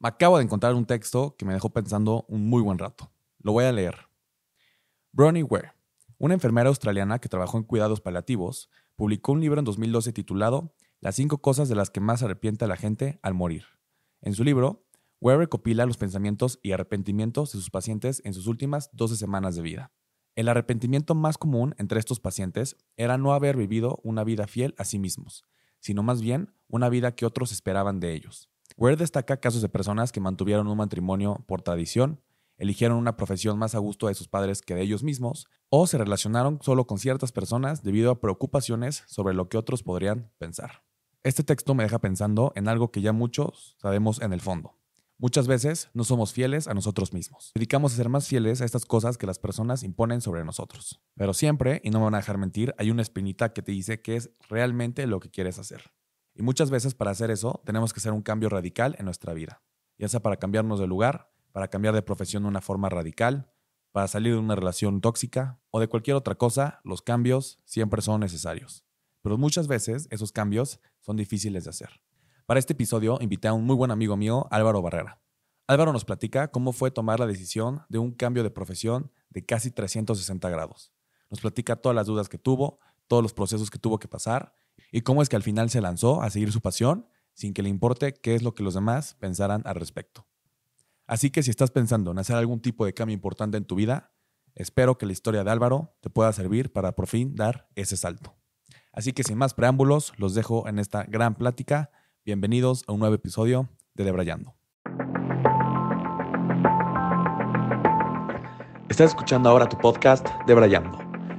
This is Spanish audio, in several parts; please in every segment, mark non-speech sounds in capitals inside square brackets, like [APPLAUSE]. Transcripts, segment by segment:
Me acabo de encontrar un texto que me dejó pensando un muy buen rato. Lo voy a leer. Bronnie Ware, una enfermera australiana que trabajó en cuidados paliativos, publicó un libro en 2012 titulado Las cinco cosas de las que más arrepiente a la gente al morir. En su libro, Ware recopila los pensamientos y arrepentimientos de sus pacientes en sus últimas 12 semanas de vida. El arrepentimiento más común entre estos pacientes era no haber vivido una vida fiel a sí mismos, sino más bien una vida que otros esperaban de ellos. Ware destaca casos de personas que mantuvieron un matrimonio por tradición, eligieron una profesión más a gusto de sus padres que de ellos mismos, o se relacionaron solo con ciertas personas debido a preocupaciones sobre lo que otros podrían pensar. Este texto me deja pensando en algo que ya muchos sabemos en el fondo. Muchas veces no somos fieles a nosotros mismos. Dedicamos a ser más fieles a estas cosas que las personas imponen sobre nosotros. Pero siempre, y no me van a dejar mentir, hay una espinita que te dice que es realmente lo que quieres hacer. Y muchas veces para hacer eso tenemos que hacer un cambio radical en nuestra vida, ya sea para cambiarnos de lugar, para cambiar de profesión de una forma radical, para salir de una relación tóxica o de cualquier otra cosa, los cambios siempre son necesarios. Pero muchas veces esos cambios son difíciles de hacer. Para este episodio invité a un muy buen amigo mío, Álvaro Barrera. Álvaro nos platica cómo fue tomar la decisión de un cambio de profesión de casi 360 grados. Nos platica todas las dudas que tuvo, todos los procesos que tuvo que pasar y cómo es que al final se lanzó a seguir su pasión sin que le importe qué es lo que los demás pensaran al respecto. Así que si estás pensando en hacer algún tipo de cambio importante en tu vida, espero que la historia de Álvaro te pueda servir para por fin dar ese salto. Así que sin más preámbulos, los dejo en esta gran plática. Bienvenidos a un nuevo episodio de Debrayando. Estás escuchando ahora tu podcast Debrayando.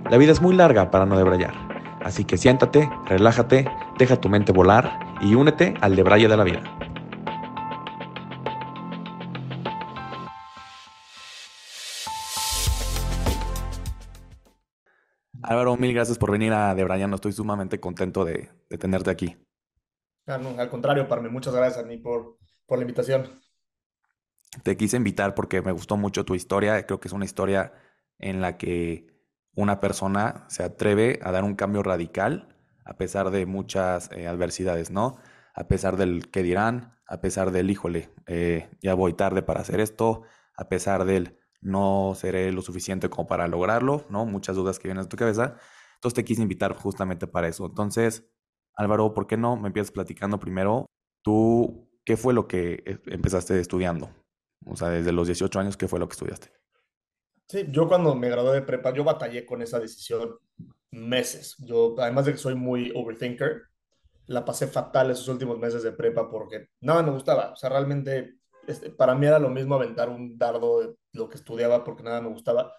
La vida es muy larga para no debrayar. Así que siéntate, relájate, deja tu mente volar y únete al debraye de la vida. Álvaro, mil gracias por venir a Debrayando. Estoy sumamente contento de, tenerte aquí. Ah, al contrario, Parme, muchas gracias a mí por, por la invitación. Te quise invitar porque me gustó mucho tu historia. Creo que es una historia en la que una persona se atreve a dar un cambio radical a pesar de muchas eh, adversidades, ¿no? A pesar del que dirán, a pesar del, híjole, eh, ya voy tarde para hacer esto, a pesar del no seré lo suficiente como para lograrlo, ¿no? Muchas dudas que vienen a tu cabeza. Entonces te quise invitar justamente para eso. Entonces, Álvaro, ¿por qué no me empiezas platicando primero tú qué fue lo que eh, empezaste estudiando? O sea, desde los 18 años, ¿qué fue lo que estudiaste? Sí, yo cuando me gradué de prepa, yo batallé con esa decisión meses. Yo, además de que soy muy overthinker, la pasé fatal esos últimos meses de prepa porque nada me gustaba. O sea, realmente este, para mí era lo mismo aventar un dardo de lo que estudiaba porque nada me gustaba.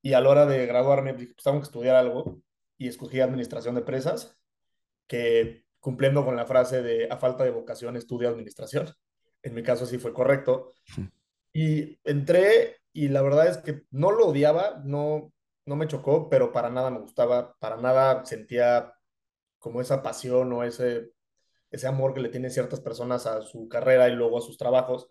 Y a la hora de graduarme, dije, pues tengo que estudiar algo y escogí administración de empresas, que cumpliendo con la frase de a falta de vocación estudia administración. En mi caso sí fue correcto. Y entré y la verdad es que no lo odiaba, no, no me chocó, pero para nada me gustaba, para nada sentía como esa pasión o ese, ese amor que le tienen ciertas personas a su carrera y luego a sus trabajos.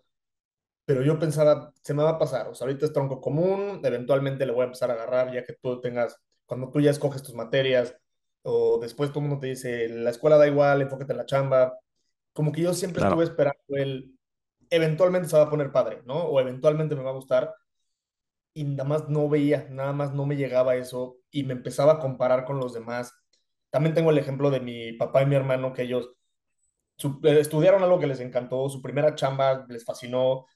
Pero yo pensaba, se me va a pasar, o sea, ahorita es tronco común, eventualmente le voy a empezar a agarrar ya que tú tengas, cuando tú ya escoges tus materias, o después todo el mundo te dice, la escuela da igual, enfócate en la chamba. Como que yo siempre estuve esperando el, eventualmente se va a poner padre, ¿no? O eventualmente me va a gustar y nada más no veía, nada más no me llegaba eso y me empezaba a comparar con los demás. También tengo el ejemplo de mi papá y mi hermano que ellos eh, estudiaron algo que les encantó, su primera chamba les fascinó,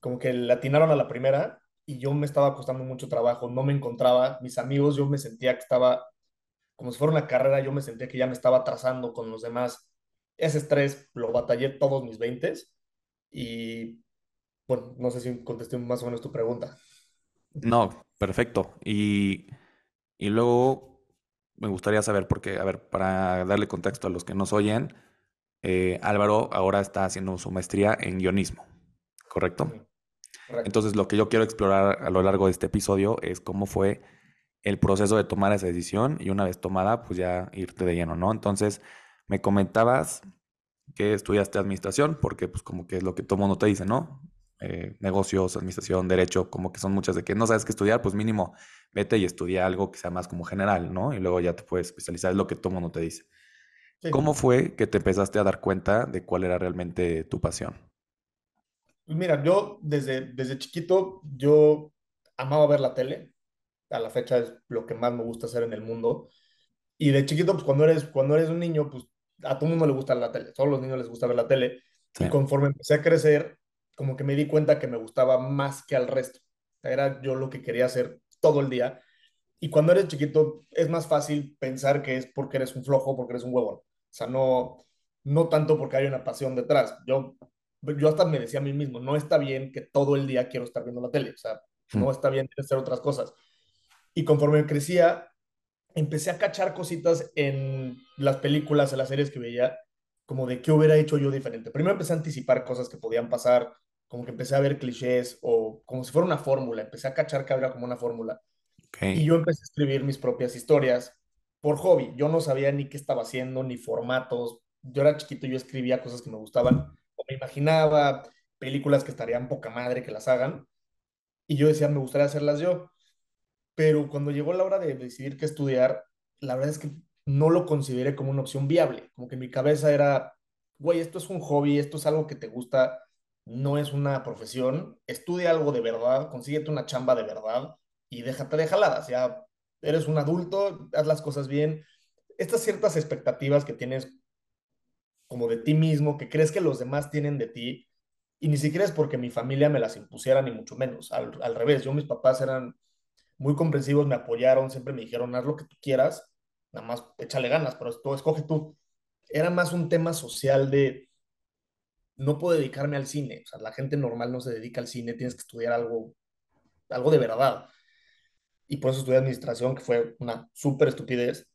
como que le atinaron a la primera y yo me estaba costando mucho trabajo, no me encontraba, mis amigos, yo me sentía que estaba, como si fuera una carrera, yo me sentía que ya me estaba trazando con los demás. Ese estrés lo batallé todos mis veintes y bueno, no sé si contesté más o menos tu pregunta. No, perfecto. Y, y luego me gustaría saber, porque, a ver, para darle contexto a los que nos oyen, eh, Álvaro ahora está haciendo su maestría en guionismo, ¿correcto? Entonces, lo que yo quiero explorar a lo largo de este episodio es cómo fue el proceso de tomar esa decisión y una vez tomada, pues ya irte de lleno, ¿no? Entonces, me comentabas que estudiaste administración, porque pues como que es lo que todo mundo te dice, ¿no? Eh, negocios, administración, derecho, como que son muchas de que no sabes qué estudiar, pues mínimo vete y estudia algo que sea más como general, ¿no? Y luego ya te puedes especializar, es lo que todo mundo te dice. ¿Cómo fue que te empezaste a dar cuenta de cuál era realmente tu pasión? Mira, yo desde, desde chiquito, yo amaba ver la tele. A la fecha es lo que más me gusta hacer en el mundo. Y de chiquito, pues cuando eres, cuando eres un niño, pues a todo mundo le gusta la tele. Todos los niños les gusta ver la tele. Sí. Y conforme empecé a crecer, como que me di cuenta que me gustaba más que al resto. Era yo lo que quería hacer todo el día. Y cuando eres chiquito, es más fácil pensar que es porque eres un flojo, porque eres un huevón. O sea, no, no tanto porque hay una pasión detrás. Yo, yo hasta me decía a mí mismo, no está bien que todo el día quiero estar viendo la tele. O sea, no Mm. está bien hacer otras cosas. Y conforme crecía, empecé a cachar cositas en las películas, en las series que veía, como de qué hubiera hecho yo diferente. Primero empecé a anticipar cosas que podían pasar, como que empecé a ver clichés o como si fuera una fórmula. Empecé a cachar que había como una fórmula. Y yo empecé a escribir mis propias historias por hobby. Yo no sabía ni qué estaba haciendo, ni formatos. Yo era chiquito, yo escribía cosas que me gustaban, o me imaginaba películas que estarían poca madre que las hagan, y yo decía, me gustaría hacerlas yo. Pero cuando llegó la hora de decidir qué estudiar, la verdad es que no lo consideré como una opción viable. Como que en mi cabeza era, güey, esto es un hobby, esto es algo que te gusta, no es una profesión. Estudia algo de verdad, consíguete una chamba de verdad y déjate de jaladas. Ya eres un adulto, haz las cosas bien. Estas ciertas expectativas que tienes como de ti mismo, que crees que los demás tienen de ti, y ni siquiera es porque mi familia me las impusiera, ni mucho menos. Al, al revés, yo, mis papás eran muy comprensivos, me apoyaron, siempre me dijeron, haz lo que tú quieras, nada más échale ganas, pero tú escoge tú. Era más un tema social de no puedo dedicarme al cine, o sea, la gente normal no se dedica al cine, tienes que estudiar algo, algo de verdad. Y por eso estudié administración, que fue una súper estupidez.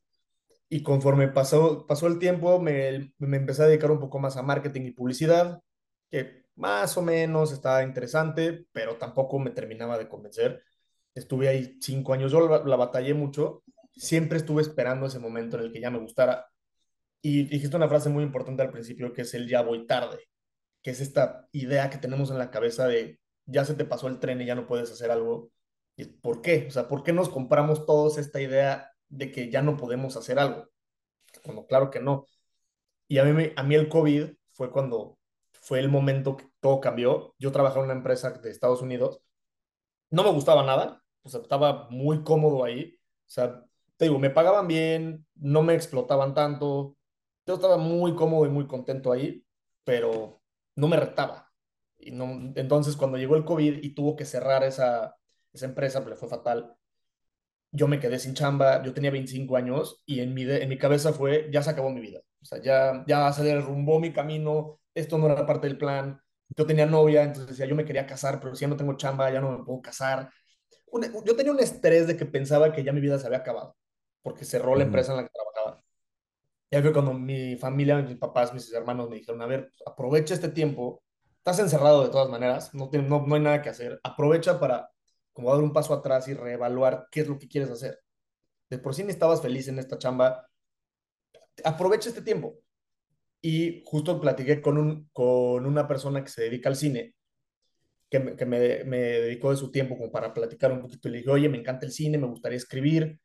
Y conforme pasó, pasó el tiempo, me, me empecé a dedicar un poco más a marketing y publicidad, que más o menos estaba interesante, pero tampoco me terminaba de convencer. Estuve ahí cinco años, yo la, la batallé mucho, siempre estuve esperando ese momento en el que ya me gustara. Y dijiste una frase muy importante al principio, que es el ya voy tarde, que es esta idea que tenemos en la cabeza de ya se te pasó el tren y ya no puedes hacer algo. ¿Y ¿Por qué? O sea, ¿por qué nos compramos todos esta idea de que ya no podemos hacer algo? Bueno, claro que no. Y a mí, a mí el COVID fue cuando fue el momento que todo cambió. Yo trabajaba en una empresa de Estados Unidos. No me gustaba nada. O sea, estaba muy cómodo ahí. O sea, te digo, me pagaban bien, no me explotaban tanto. Yo estaba muy cómodo y muy contento ahí, pero no me retaba. Y no, entonces, cuando llegó el COVID y tuvo que cerrar esa, esa empresa, pues le fue fatal yo me quedé sin chamba, yo tenía 25 años y en mi, en mi cabeza fue, ya se acabó mi vida. O sea, ya, ya se derrumbó mi camino, esto no era parte del plan. Yo tenía novia, entonces decía, yo me quería casar, pero si ya no tengo chamba, ya no me puedo casar. Un- yo tenía un estrés de que pensaba que ya mi vida se había acabado, porque cerró la empresa en la que trabajaba. Y ahí fue cuando mi familia, mis papás, mis hermanos me dijeron, a ver, aprovecha este tiempo, estás encerrado de todas maneras, no, tiene- no, no hay nada que hacer, aprovecha para como dar un paso atrás y reevaluar qué es lo que quieres hacer de por sí ni estabas feliz en esta chamba, aprovecha este tiempo. Y justo platiqué con, un, con una persona que se dedica al cine, que, me, que me, me dedicó de su tiempo como para platicar un poquito. Y le dije, oye, me encanta el cine, me gustaría escribir.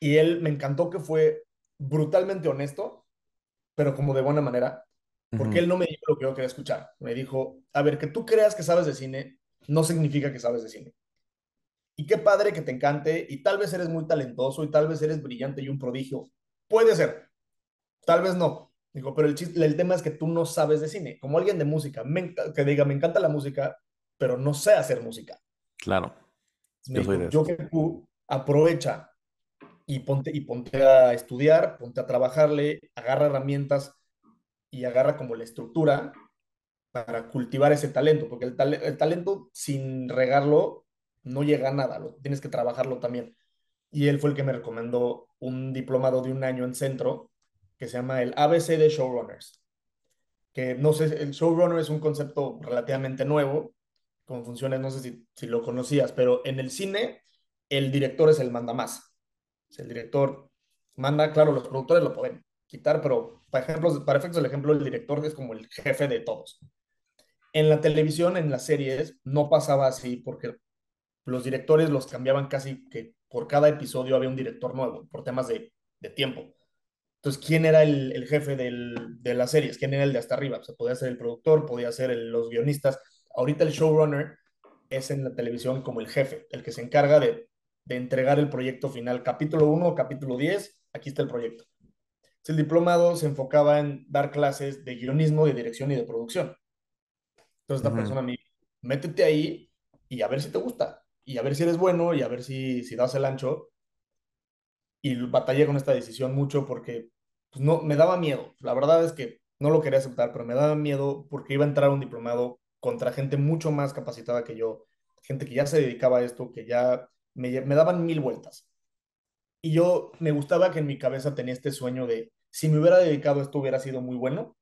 Y él me encantó que fue brutalmente honesto, pero como de buena manera, porque él no me dijo lo que yo quería escuchar. Me dijo, a ver, que tú creas que sabes de cine, no significa que sabes de cine. Y qué padre que te encante, y tal vez eres muy talentoso, y tal vez eres brillante y un prodigio. Puede ser, Tal vez no. Digo, pero el, chiste, el tema es que tú no sabes de cine. Como alguien de música, me que diga, me encanta la música, pero no sé hacer música. Claro, yo soy de yo que tú aprovecha y ponte, y ponte a estudiar, ponte a trabajarle, agarra herramientas y agarra como la estructura para cultivar ese talento, porque el, tale- el talento sin regarlo no llega a nada, lo, tienes que trabajarlo también. Y él fue el que me recomendó un diplomado de un año en centro que se llama el ABC de Showrunners, que no sé, el showrunner es un concepto relativamente nuevo, como funciona, no sé si, si lo conocías, pero en el cine el director es el manda más. El director manda, claro, los productores lo pueden quitar, pero para, ejemplos, para efectos del ejemplo, el director es como el jefe de todos. En la televisión, en las series, no pasaba así porque los directores los cambiaban casi que por cada episodio había un director nuevo, por temas de, tiempo. Entonces, ¿quién era el, jefe de las series? ¿Quién era el de hasta arriba? O sea, podía ser el productor, podía ser los guionistas. Ahorita el showrunner es en la televisión como el jefe, el que se encarga de, de entregar el proyecto final. Capítulo 1, capítulo 10, aquí está el proyecto. El diplomado se enfocaba en dar clases de guionismo, de dirección y de producción. Entonces, esta persona me dijo, métete ahí y a ver si te gusta, y a ver si eres bueno, y a ver si, si das el ancho. Y batallé con esta decisión mucho porque pues, no, me daba miedo. La verdad es que no lo quería aceptar, pero me daba miedo porque iba a entrar a un diplomado contra gente mucho más capacitada que yo, gente que ya se dedicaba a esto, que ya me, me daban mil vueltas. Y yo me gustaba que en mi cabeza tenía este sueño de, si me hubiera dedicado esto hubiera sido muy bueno,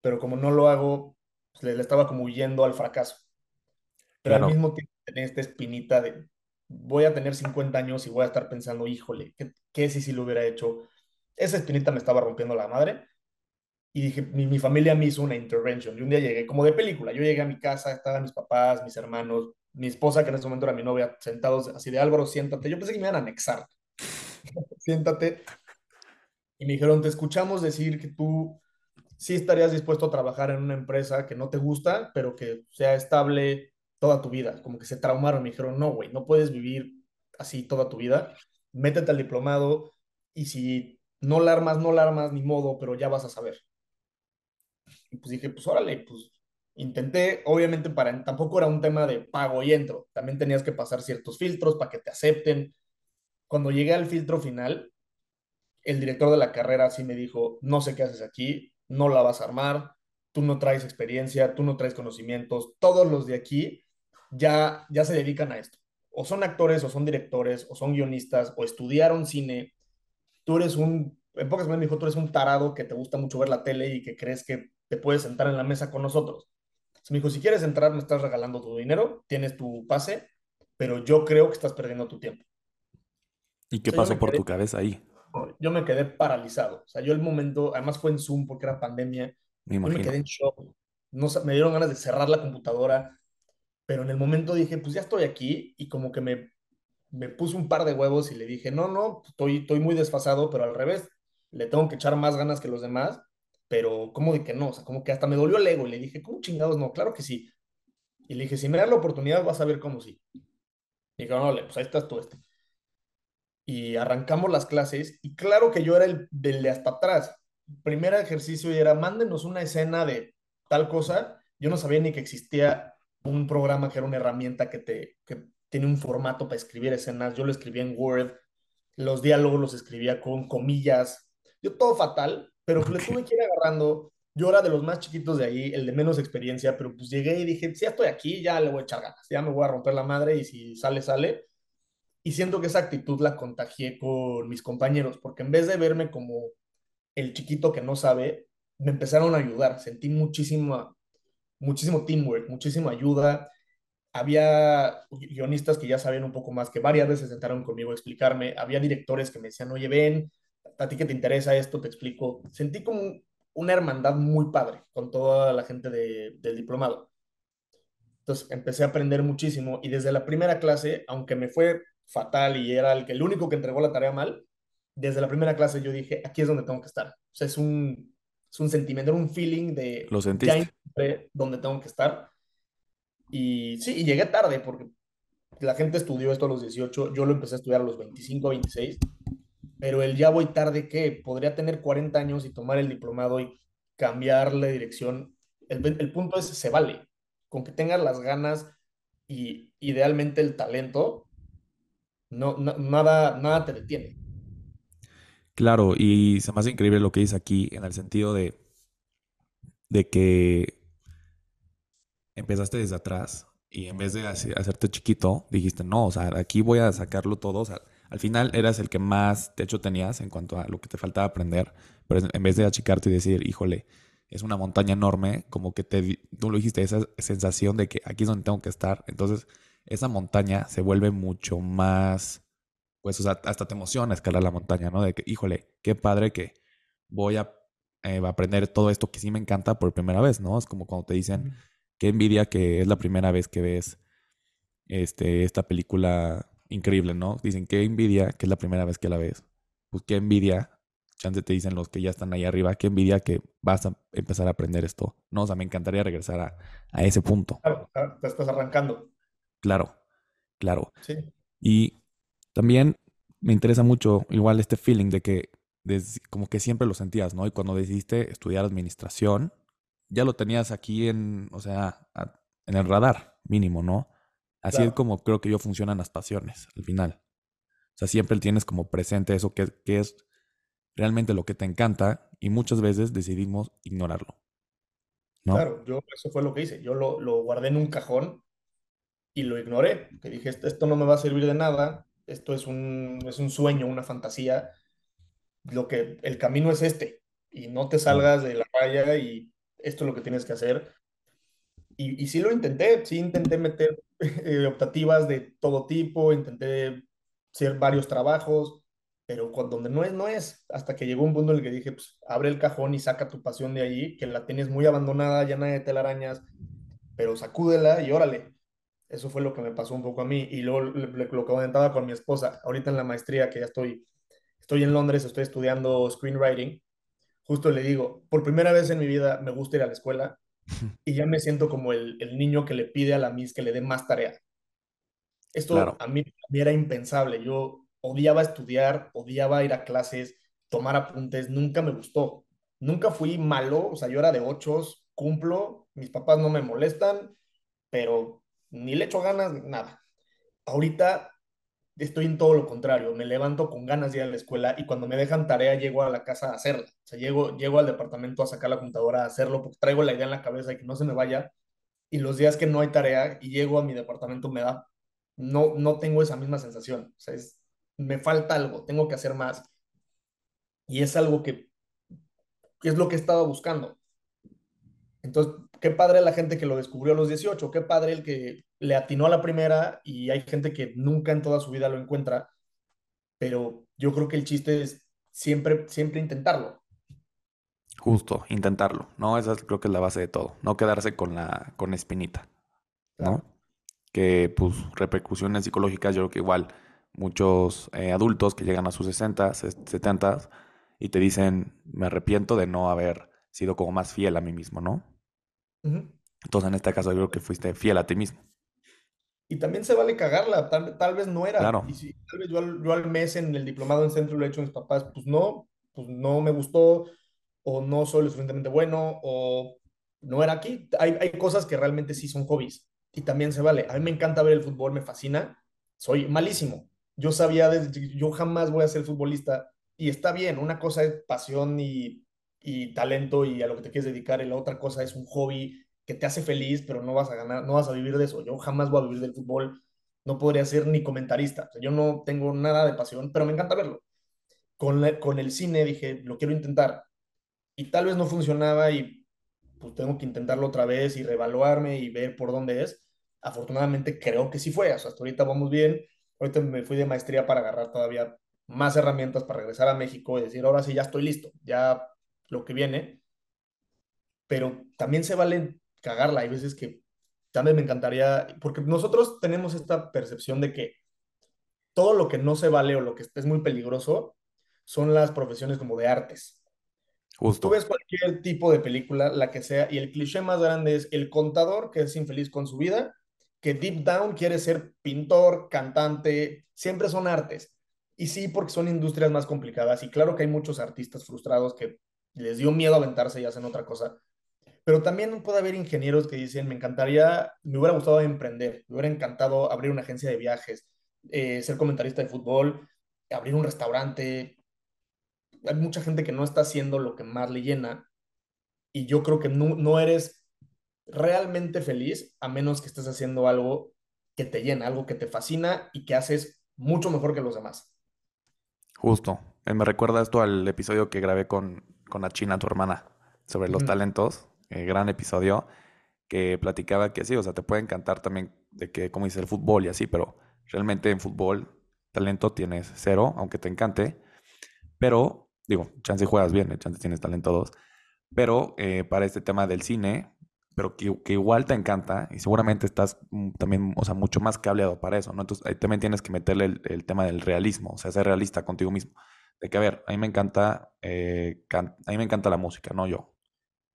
pero como no lo hago, pues, le, estaba como huyendo al fracaso. Pero al mismo tiempo tenía esta espinita de, voy a tener 50 años y voy a estar pensando, híjole, ¿qué, qué si si lo hubiera hecho? Esa espinita me estaba rompiendo la madre. Y dije, mi, mi familia me hizo una intervention. Y un día llegué, como de película, yo llegué a mi casa, estaban mis papás, mis hermanos, mi esposa, que en ese momento era mi novia, sentados así de Álvaro, siéntate. Yo pensé que me iban a anexar. [LAUGHS] siéntate. Y me dijeron, te escuchamos decir que tú sí estarías dispuesto a trabajar en una empresa que no te gusta, pero que sea estable toda tu vida. Como que se traumaron. Me dijeron, no, güey, no puedes vivir así toda tu vida. Métete al diplomado y si no la armas, no la armas, ni modo, pero ya vas a saber. Y pues dije, pues órale, pues intenté, obviamente para, tampoco era un tema de pago y entro, también tenías que pasar ciertos filtros para que te acepten. Cuando llegué al filtro final, el director de la carrera sí me dijo, no sé qué haces aquí, no la vas a armar, tú no traes experiencia, tú no traes conocimientos, todos los de aquí ya, ya se dedican a esto. O son actores, o son directores, o son guionistas, o estudiaron cine. Tú eres un, en pocas palabras me dijo, tú eres un tarado que te gusta mucho ver la tele y que crees que te puedes sentar en la mesa con nosotros. Me dijo, si quieres entrar, me estás regalando tu dinero, tienes tu pase, pero yo creo que estás perdiendo tu tiempo. ¿Y qué pasó por tu cabeza ahí? Yo me quedé paralizado. O sea, yo el momento, además fue en Zoom porque era pandemia, me, yo me quedé en shock. No, me dieron ganas de cerrar la computadora, pero en el momento dije, pues ya estoy aquí y como que me, me puse un par de huevos y le dije, no, no, estoy, estoy muy desfasado, pero al revés, le tengo que echar más ganas que los demás pero ¿cómo de que no? O sea, como que hasta me dolió el ego y le dije, ¿cómo chingados no? Claro que sí. Y le dije, si me das la oportunidad vas a ver cómo sí. Y dijo, no, pues ahí estás tú este. Y arrancamos las clases y claro que yo era el del de hasta atrás. primer ejercicio era, mándenos una escena de tal cosa. Yo no sabía ni que existía un programa que era una herramienta que, te, que tiene un formato para escribir escenas. Yo lo escribía en Word, los diálogos los escribía con comillas. Yo todo fatal, pero pues le tuve que ir agarrando. Yo era de los más chiquitos de ahí, el de menos experiencia, pero pues llegué y dije, si ya estoy aquí, ya le voy a echar ganas, ya me voy a romper la madre y si sale, sale. Y siento que esa actitud la contagié con mis compañeros, porque en vez de verme como el chiquito que no sabe, me empezaron a ayudar. Sentí muchísimo, muchísimo teamwork, muchísima ayuda. Había guionistas que ya sabían un poco más, que varias veces sentaron conmigo a explicarme. Había directores que me decían, oye, ven, a ti que te interesa esto, te explico. Sentí como una hermandad muy padre con toda la gente del diplomado. Entonces empecé a aprender muchísimo y desde la primera clase, aunque me fue fatal y era el, que, el único que entregó la tarea mal, desde la primera clase yo dije, aquí es donde tengo que estar. O sea, es un, es un sentimiento, un feeling de... Lo sentiste. Ya donde tengo que estar. Y sí, y llegué tarde porque la gente estudió esto a los 18, yo lo empecé a estudiar a los 25, 26 pero el ya voy tarde que podría tener 40 años y tomar el diplomado y cambiar la dirección. El, punto es, se vale. Con que tengas las ganas y idealmente el talento, no, nada, nada te detiene. Claro, y se me hace increíble lo que dice aquí en el sentido de, de que empezaste desde atrás y en vez de hacerte chiquito, dijiste, no, o sea, aquí voy a sacarlo todo, o sea, al final eras el que más techo tenías en cuanto a lo que te faltaba aprender, pero en vez de achicarte y decir, híjole, es una montaña enorme, como que te, tú lo dijiste, esa sensación de que aquí es donde tengo que estar. Entonces, esa montaña se vuelve mucho más, pues, o sea, hasta te emociona escalar la montaña, ¿no? De que, híjole, qué padre que voy a eh, aprender todo esto que sí me encanta por primera vez, ¿no? Es como cuando te dicen, qué envidia que es la primera vez que ves este, esta película increíble, ¿no? Dicen, qué envidia, que es la primera vez que la ves. Pues qué envidia chance te dicen los que ya están ahí arriba, qué envidia que vas a empezar a aprender esto. No, o sea, me encantaría regresar a, a ese punto. Claro, te estás arrancando. Claro, claro. Sí. Y también me interesa mucho igual este feeling de que como que siempre lo sentías, ¿no? Y cuando decidiste estudiar administración, ya lo tenías aquí en, o sea, en el radar mínimo, ¿no? Así es como creo que yo funcionan las pasiones al final. O sea, siempre tienes como presente eso que, que es realmente lo que te encanta y muchas veces decidimos ignorarlo. ¿no? Claro, yo eso fue lo que hice. Yo lo, lo guardé en un cajón y lo ignoré. Que dije, esto no me va a servir de nada, esto es un, es un sueño, una fantasía. Lo que, el camino es este y no te salgas de la raya y esto es lo que tienes que hacer. Y, y sí lo intenté, sí intenté meter eh, optativas de todo tipo, intenté hacer varios trabajos, pero cuando donde no es, no es. Hasta que llegó un punto en el que dije, pues abre el cajón y saca tu pasión de allí, que la tienes muy abandonada, llena de telarañas, pero sacúdela y órale. Eso fue lo que me pasó un poco a mí. Y luego lo que comentaba con mi esposa, ahorita en la maestría, que ya estoy, estoy en Londres, estoy estudiando screenwriting, justo le digo, por primera vez en mi vida me gusta ir a la escuela y ya me siento como el, el niño que le pide a la Miss que le dé más tarea. Esto a, mí, a mí era impensable. Yo odiaba estudiar, odiaba ir a clases, tomar apuntes, nunca me gustó. Nunca fui malo, o sea, yo era de ochos, cumplo, mis papás no me molestan, pero ni le echo ganas, nada. Ahorita estoy en todo lo contrario, me levanto con ganas de ir a la escuela y cuando me dejan tarea llego a la casa a hacerla. O sea, llego, llego al departamento a sacar la computadora a hacerlo porque traigo la idea en la cabeza y que no se me vaya. Y los días que no hay tarea y llego a mi departamento me da, no, no tengo esa misma sensación. O sea, me falta algo, tengo que hacer más. Y es algo que, que es lo que he estado buscando. Entonces, qué padre la gente que lo descubrió a los 18, qué padre el que le atinó a la primera y hay gente que nunca en toda su vida lo encuentra, pero yo creo que el chiste es siempre, siempre intentarlo. Justo, intentarlo, ¿no? Esa creo que es la base de todo, no quedarse con la con espinita, ¿no? Que pues repercusiones psicológicas, yo creo que igual muchos eh, adultos que llegan a sus 60, 70 y te dicen, me arrepiento de no haber sido como más fiel a mí mismo, ¿no? Entonces, en este caso, yo creo que fuiste fiel a ti mismo. Y también se vale cagarla, tal, vez no era. Claro. Y si tal vez yo al, mes en el diplomado en centro lo he hecho a mis papás, pues no, pues no me gustó, o no soy lo suficientemente bueno, o no era aquí. Hay, hay cosas que realmente sí son hobbies, y también se vale. A mí me encanta ver el fútbol, me fascina. Soy malísimo. Yo sabía, desde, yo jamás voy a ser futbolista, y está bien, una cosa es pasión y y talento y a lo que te quieres dedicar, y la otra cosa es un hobby que te hace feliz, pero no vas a ganar, no vas a vivir de eso. Yo jamás voy a vivir del fútbol, no podría ser ni comentarista. yo no tengo nada de pasión, pero me encanta verlo. Con, con el cine dije, lo quiero intentar. Y tal vez no funcionaba y pues tengo que intentarlo otra vez y reevaluarme y ver por dónde es. Afortunadamente creo que sí fue, o sea, hasta ahorita vamos bien. Ahorita me fui de maestría para agarrar todavía más herramientas para regresar a México y decir, ahora sí, ya estoy listo, ya lo que viene, pero también se vale cagarla. Hay veces que también me encantaría, porque nosotros tenemos esta percepción de que todo lo que no se vale o lo que es muy peligroso son las profesiones como de artes. Justo. Tú ves cualquier tipo de película, la que sea, y el cliché más grande es el contador que es infeliz con su vida, que deep down quiere ser pintor, cantante, siempre son artes. Y sí, porque son industrias más complicadas. Y claro que hay muchos artistas frustrados que les dio miedo aventarse y hacen otra cosa. Pero también puede haber ingenieros que dicen, me encantaría, me hubiera gustado emprender, me hubiera encantado abrir una agencia de viajes, eh, ser comentarista de fútbol, abrir un restaurante. Hay mucha gente que no está haciendo lo que más le llena y yo creo que no, no eres realmente feliz a menos que estés haciendo algo que te llena, algo que te fascina y que haces mucho mejor que los demás. Justo. Eh, me recuerda esto al episodio que grabé con, con la China, tu hermana, sobre los talentos. Eh, gran episodio que platicaba que sí, o sea, te puede encantar también de que, como dice, el fútbol y así, pero realmente en fútbol talento tienes cero, aunque te encante. Pero, digo, chance juegas bien, chance tienes talento dos. Pero eh, para este tema del cine, pero que, igual te encanta y seguramente estás mm, también, o sea, mucho más cableado para eso, ¿no? Entonces ahí también tienes que meterle el, el tema del realismo, o sea, ser realista contigo mismo De que, a ver, a mí me encanta, eh, a mí me encanta la música, no yo.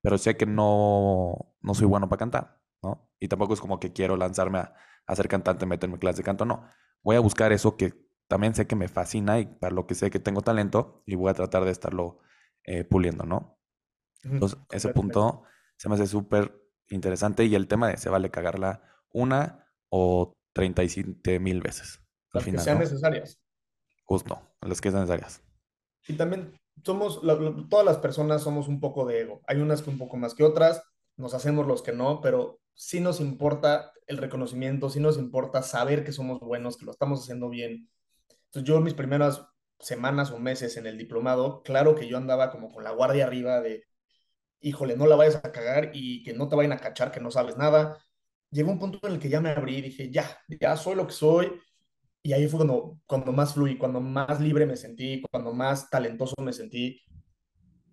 Pero sé que no, no soy bueno para cantar, ¿no? Y tampoco es como que quiero lanzarme a, a ser cantante, meterme en clase de canto, no. Voy a buscar eso que también sé que me fascina y para lo que sé que tengo talento y voy a tratar de estarlo eh, puliendo, ¿no? Entonces, ese punto se me hace súper interesante y el tema de se vale cagarla una o 37 mil veces. Las que sean necesarias. Justo, las que sean necesarias. Y también somos, todas las personas somos un poco de ego. Hay unas que un poco más que otras, nos hacemos los que no, pero sí nos importa el reconocimiento, sí nos importa saber que somos buenos, que lo estamos haciendo bien. Entonces yo mis primeras semanas o meses en el diplomado, claro que yo andaba como con la guardia arriba de, híjole, no la vayas a cagar y que no te vayan a cachar, que no sabes nada. Llegó un punto en el que ya me abrí y dije, ya, ya soy lo que soy. Y ahí fue cuando, cuando más fluí, cuando más libre me sentí, cuando más talentoso me sentí.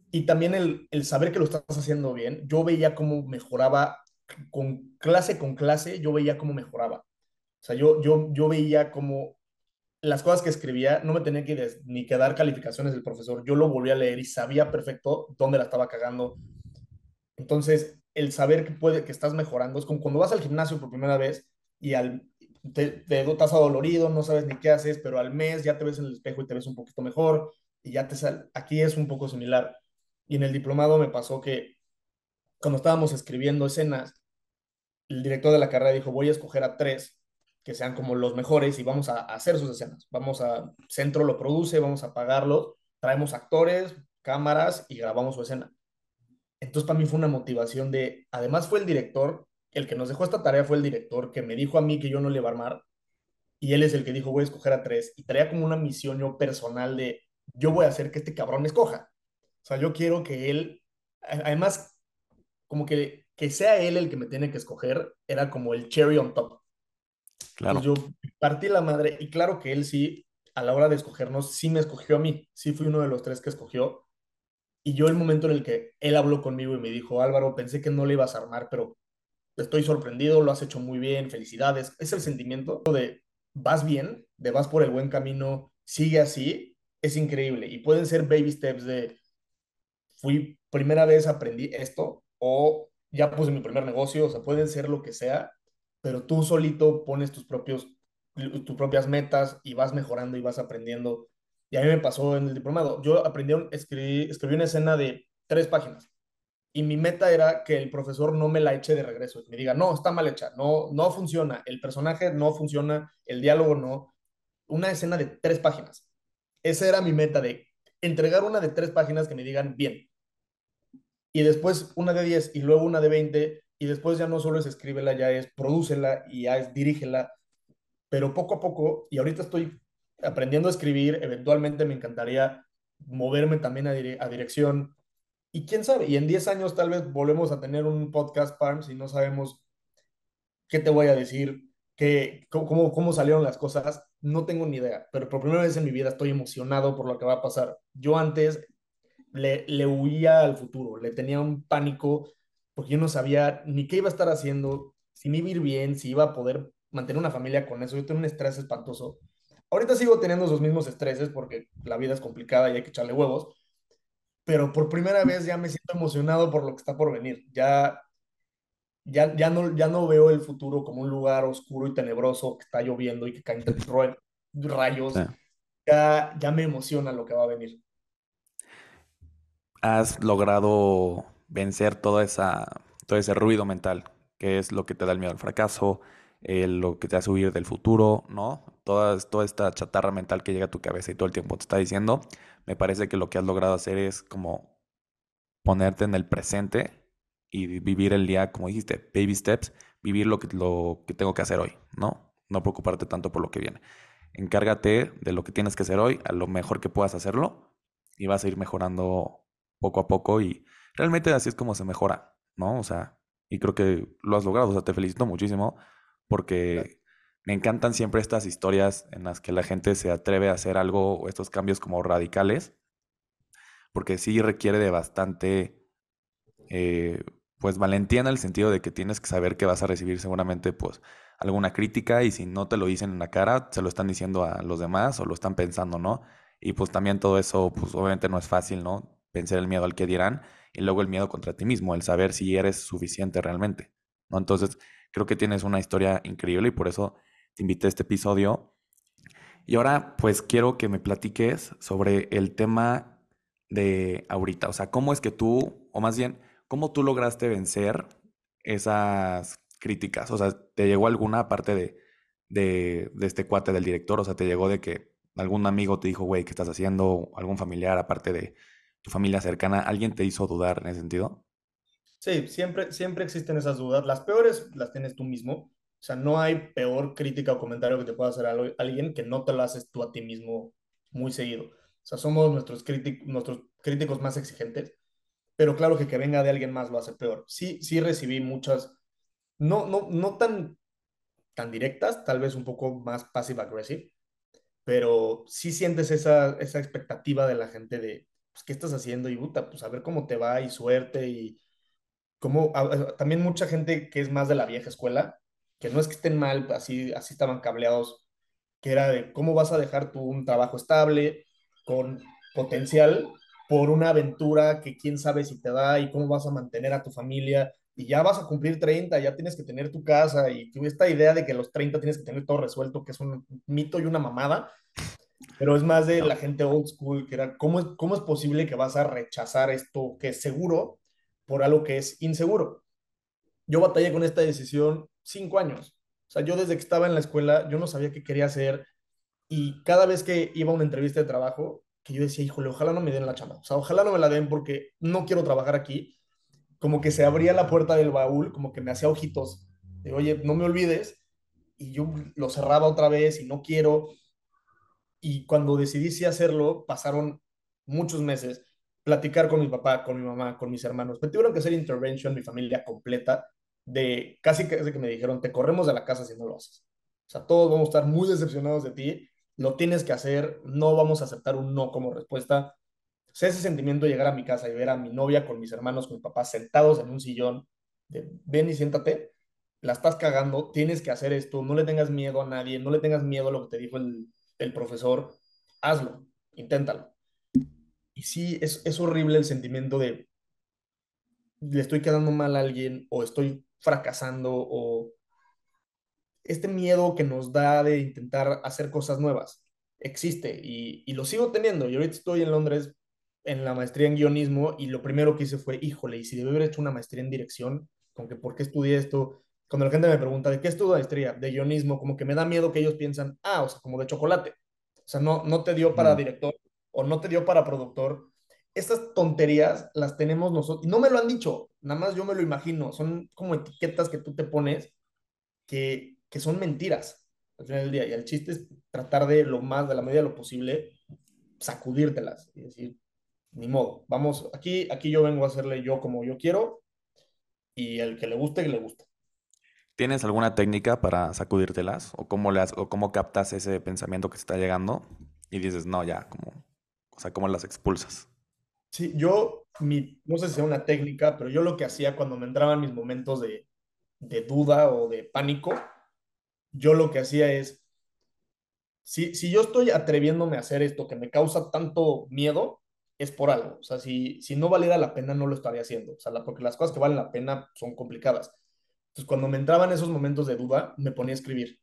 Y también el, el saber que lo estás haciendo bien, yo veía cómo mejoraba con clase con clase, yo veía cómo mejoraba. O sea, yo, yo, yo veía cómo las cosas que escribía no me tenía que ni que dar calificaciones del profesor. Yo lo volví a leer y sabía perfecto dónde la estaba cagando. Entonces, el saber que puede que estás mejorando es como cuando vas al gimnasio por primera vez y al te, te estás adolorido, no sabes ni qué haces, pero al mes ya te ves en el espejo y te ves un poquito mejor y ya te sale. Aquí es un poco similar. Y en el diplomado me pasó que cuando estábamos escribiendo escenas, el director de la carrera dijo, voy a escoger a tres que sean como los mejores y vamos a, hacer sus escenas. Vamos a, Centro lo produce, vamos a pagarlo, traemos actores, cámaras y grabamos su escena. Entonces para mí fue una motivación de, además fue el director, el que nos dejó esta tarea fue el director que me dijo a mí que yo no le iba a armar y él es el que dijo voy a escoger a tres y traía como una misión yo personal de yo voy a hacer que este cabrón me escoja. O sea, yo quiero que él, además, como que, que sea él el que me tiene que escoger, era como el cherry on top. Claro. yo partí la madre y claro que él sí, a la hora de escogernos, sí me escogió a mí, sí fui uno de los tres que escogió. Y yo el momento en el que él habló conmigo y me dijo, Álvaro, pensé que no le ibas a armar, pero estoy sorprendido, lo has hecho muy bien, felicidades. Es el sentimiento de vas bien, de vas por el buen camino, sigue así, es increíble. Y pueden ser baby steps de, fui primera vez, aprendí esto, o ya puse mi primer negocio, o sea, pueden ser lo que sea, pero tú solito pones tus, propios, tus propias metas y vas mejorando y vas aprendiendo. Y a mí me pasó en el diplomado. Yo aprendí, escribí, escribí una escena de tres páginas y mi meta era que el profesor no me la eche de regreso, me diga, no, está mal hecha, no, no funciona, el personaje no funciona, el diálogo no. Una escena de tres páginas. Esa era mi meta de entregar una de tres páginas que me digan bien. Y después una de diez y luego una de veinte y después ya no solo es escríbela, ya es prodúcela y ya es dirígela, pero poco a poco, y ahorita estoy aprendiendo a escribir, eventualmente me encantaría moverme también a, a dirección, y quién sabe, y en 10 años tal vez volvemos a tener un podcast, Parms, y no sabemos qué te voy a decir, qué, cómo, cómo salieron las cosas, no tengo ni idea, pero por primera vez en mi vida estoy emocionado por lo que va a pasar. Yo antes le, le huía al futuro, le tenía un pánico porque yo no sabía ni qué iba a estar haciendo, si me iba a ir bien, si iba a poder mantener una familia con eso. Yo tengo un estrés espantoso. Ahorita sigo teniendo esos mismos estreses porque la vida es complicada y hay que echarle huevos, pero por primera vez ya me siento emocionado por lo que está por venir. Ya, ya, ya, no, ya no veo el futuro como un lugar oscuro y tenebroso que está lloviendo y que caen rayos. Ya, ya me emociona lo que va a venir. Has logrado vencer toda esa, todo ese ruido mental, que es lo que te da el miedo al fracaso, eh, lo que te hace huir del futuro, ¿no? Toda, toda esta chatarra mental que llega a tu cabeza y todo el tiempo te está diciendo, me parece que lo que has logrado hacer es como ponerte en el presente y vivir el día, como dijiste, baby steps, vivir lo que, lo que tengo que hacer hoy, ¿no? No preocuparte tanto por lo que viene. Encárgate de lo que tienes que hacer hoy, a lo mejor que puedas hacerlo, y vas a ir mejorando poco a poco y realmente así es como se mejora, ¿no? O sea, y creo que lo has logrado, o sea, te felicito muchísimo porque me encantan siempre estas historias en las que la gente se atreve a hacer algo o estos cambios como radicales, porque sí requiere de bastante, eh, pues valentía en el sentido de que tienes que saber que vas a recibir seguramente pues alguna crítica y si no te lo dicen en la cara, se lo están diciendo a los demás o lo están pensando, ¿no? Y pues también todo eso, pues obviamente no es fácil, ¿no? Vencer el miedo al que dirán y luego el miedo contra ti mismo, el saber si eres suficiente realmente, ¿no? Entonces, creo que tienes una historia increíble y por eso te invité a este episodio. Y ahora, pues quiero que me platiques sobre el tema de ahorita, o sea, cómo es que tú, o más bien, cómo tú lograste vencer esas críticas, o sea, ¿te llegó alguna parte de, de, de este cuate del director? O sea, ¿te llegó de que algún amigo te dijo, güey, ¿qué estás haciendo? ¿Algún familiar, aparte de tu familia cercana, alguien te hizo dudar en ese sentido? Sí, siempre, siempre existen esas dudas. Las peores las tienes tú mismo. O sea, no hay peor crítica o comentario que te pueda hacer alguien que no te lo haces tú a ti mismo muy seguido. O sea, somos nuestros, nuestros críticos más exigentes, pero claro que que venga de alguien más lo hace peor. Sí, sí recibí muchas, no, no, no tan, tan directas, tal vez un poco más passive-aggressive, pero sí sientes esa, esa expectativa de la gente de, pues, ¿qué estás haciendo? Y puta, pues a ver cómo te va y suerte y como también mucha gente que es más de la vieja escuela, que no es que estén mal, así, así estaban cableados, que era de cómo vas a dejar tú un trabajo estable, con potencial, por una aventura que quién sabe si te da y cómo vas a mantener a tu familia. Y ya vas a cumplir 30, ya tienes que tener tu casa y tuve esta idea de que los 30 tienes que tener todo resuelto, que es un mito y una mamada, pero es más de la gente old school, que era, ¿cómo es, cómo es posible que vas a rechazar esto que es seguro por algo que es inseguro? Yo batallé con esta decisión cinco años. O sea, yo desde que estaba en la escuela, yo no sabía qué quería hacer y cada vez que iba a una entrevista de trabajo, que yo decía, híjole, ojalá no me den la chamba. O sea, ojalá no me la den porque no quiero trabajar aquí como que se abría la puerta del baúl, como que me hacía ojitos, de oye, no me olvides, y yo lo cerraba otra vez y no quiero. Y cuando decidí hacerlo, pasaron muchos meses, platicar con mi papá, con mi mamá, con mis hermanos. Me tuvieron que hacer intervention, mi familia completa, de casi que, que me dijeron, te corremos de la casa si no lo haces. O sea, todos vamos a estar muy decepcionados de ti, lo tienes que hacer, no vamos a aceptar un no como respuesta sea, ese sentimiento de llegar a mi casa y ver a mi novia con mis hermanos, con mi papá, sentados en un sillón, de ven y siéntate, la estás cagando, tienes que hacer esto, no le tengas miedo a nadie, no le tengas miedo a lo que te dijo el profesor, hazlo, inténtalo. Y sí, es, es horrible el sentimiento de le estoy quedando mal a alguien o estoy fracasando o este miedo que nos da de intentar hacer cosas nuevas existe y, y, lo sigo teniendo. Yo ahorita estoy en Londres en la maestría en guionismo y lo primero que hice fue, híjole, y si debe haber hecho una maestría en dirección, como que, ¿por qué estudié esto? Cuando la gente me pregunta, ¿de qué estudio maestría? De guionismo, como que me da miedo que ellos piensan, ah, o sea, como de chocolate. O sea, no, no te dio para director o no te dio para productor. Estas tonterías las tenemos nosotros, y no me lo han dicho, nada más yo me lo imagino, son como etiquetas que tú te pones que, que son mentiras al final del día. Y el chiste es tratar de lo más, de la medida de lo posible, sacudírtelas y decir, ni modo, vamos, aquí, aquí yo vengo a hacerle yo como yo quiero y el que le guste, que le guste. ¿Tienes alguna técnica para sacudírtelas? ¿O cómo, le o cómo captas ese pensamiento que está llegando? Y dices, no, ya, como, o sea, ¿cómo las expulsas? Sí, yo, mi, no sé si sea una técnica, pero yo lo que hacía cuando me entraban mis momentos de, de duda o de pánico, yo lo que hacía es, si, si yo estoy atreviéndome a hacer esto que me causa tanto miedo, es por algo. O sea, si, si no valiera la pena, no lo estaría haciendo. O sea, porque las cosas que valen la pena son complicadas. Entonces, cuando me entraban esos momentos de duda, me ponía a escribir.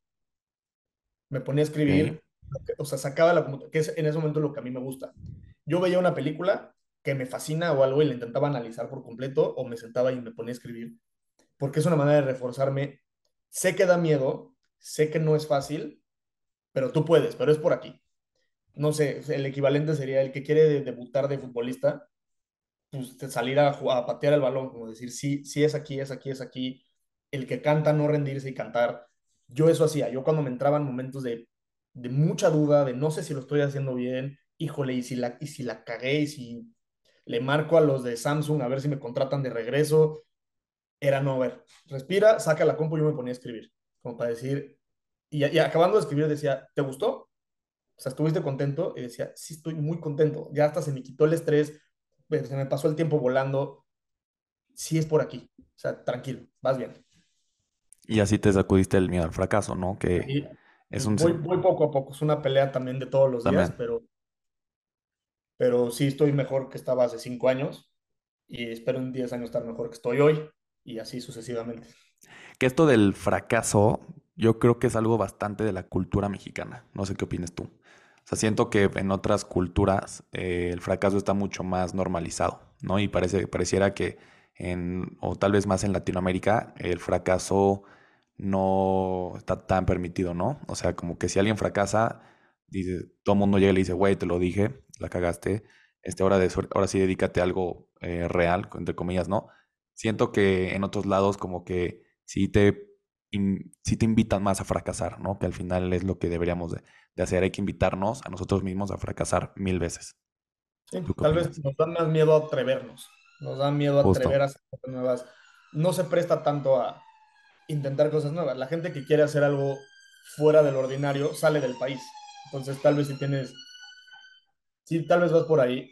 Me ponía a escribir, o sea, sacaba la computadora, que es en ese momento lo que a mí me gusta. Yo veía una película que me fascina o algo y la intentaba analizar por completo, o me sentaba y me ponía a escribir, porque es una manera de reforzarme. Sé que da miedo, sé que no es fácil, pero tú puedes, pero es por aquí no sé, el equivalente sería el que quiere debutar de futbolista, pues salir a, patear el balón, como decir, sí, sí es aquí, es aquí, es aquí. El que canta, no rendirse y cantar. Yo eso hacía. Yo cuando me entraban momentos de, de mucha duda, de no sé si lo estoy haciendo bien, híjole, y si la, y si la cagué, y si le marco a los de Samsung a ver si me contratan de regreso, era no, a ver, respira, saca la compu y yo me ponía a escribir, como para decir, y, y acabando de escribir decía, ¿te gustó? O sea, ¿estuviste contento? Y decía, sí, estoy muy contento. Ya hasta se me quitó el estrés, se me pasó el tiempo volando. Sí es por aquí. O sea, tranquilo, vas bien. Y así te sacudiste el miedo al fracaso, ¿no? Que es un... Voy, poco a poco, es una pelea también de todos los días, pero, pero sí estoy mejor que estaba hace cinco años y espero en 10 años estar mejor que estoy hoy y así sucesivamente. Que esto del fracaso, yo creo que es algo bastante de la cultura mexicana. No sé qué opinas tú. O sea, siento que en otras culturas eh, el fracaso está mucho más normalizado, ¿no? Y parece, pareciera que en, o tal vez más en Latinoamérica, el fracaso no está tan permitido, ¿no? O sea, como que si alguien fracasa, dice, todo el mundo llega y le dice, güey, te lo dije, la cagaste, este, ahora, de, ahora sí dedícate a algo eh, real, entre comillas, ¿no? Siento que en otros lados como que sí te, sí te invitan más a fracasar, ¿no? Que al final es lo que deberíamos de, hacer, hay que invitarnos a nosotros mismos a fracasar mil veces. Sí, tal vez nos da más miedo a atrevernos, nos da miedo a atrever a hacer cosas nuevas. No se presta tanto a intentar cosas nuevas. La gente que quiere hacer algo fuera del ordinario sale del país. Entonces, tal vez si tienes, sí, tal vez vas por ahí,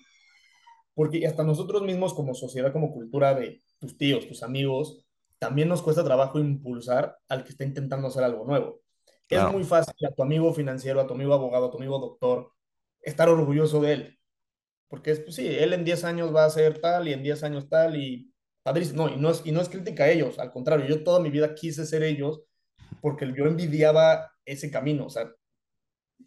porque hasta nosotros mismos como sociedad, como cultura de tus tíos, tus amigos, también nos cuesta trabajo impulsar al que está intentando hacer algo nuevo. Es muy fácil a tu amigo financiero, a tu amigo abogado, a tu amigo doctor, estar orgulloso de él. Porque es, pues sí, él en 10 años va a ser tal y en 10 años tal y No, y no es, y no es crítica a ellos, al contrario, yo toda mi vida quise ser ellos porque yo envidiaba ese camino. O sea,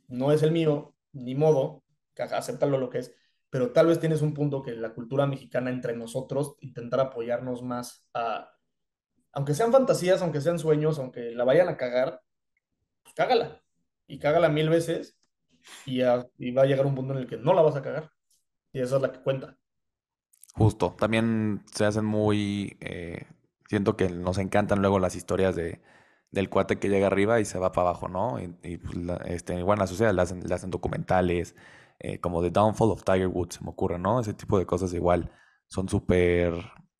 no es el mío, ni modo, acéptalo lo que es, pero tal vez tienes un punto que la cultura mexicana entre nosotros, intentar apoyarnos más a, aunque sean fantasías, aunque sean sueños, aunque la vayan a cagar, pues cágala, y cágala mil veces, y, y va a llegar un punto en el que no la vas a cagar, y esa es la que cuenta. Justo, también se hacen muy, eh, siento que nos encantan luego las historias de del cuate que llega arriba y se va para abajo, ¿no? Y, pues, este, igual en la sociedad hacen documentales, eh, como The Downfall of Tiger Woods, se me ocurre, ¿no? Ese tipo de cosas igual son súper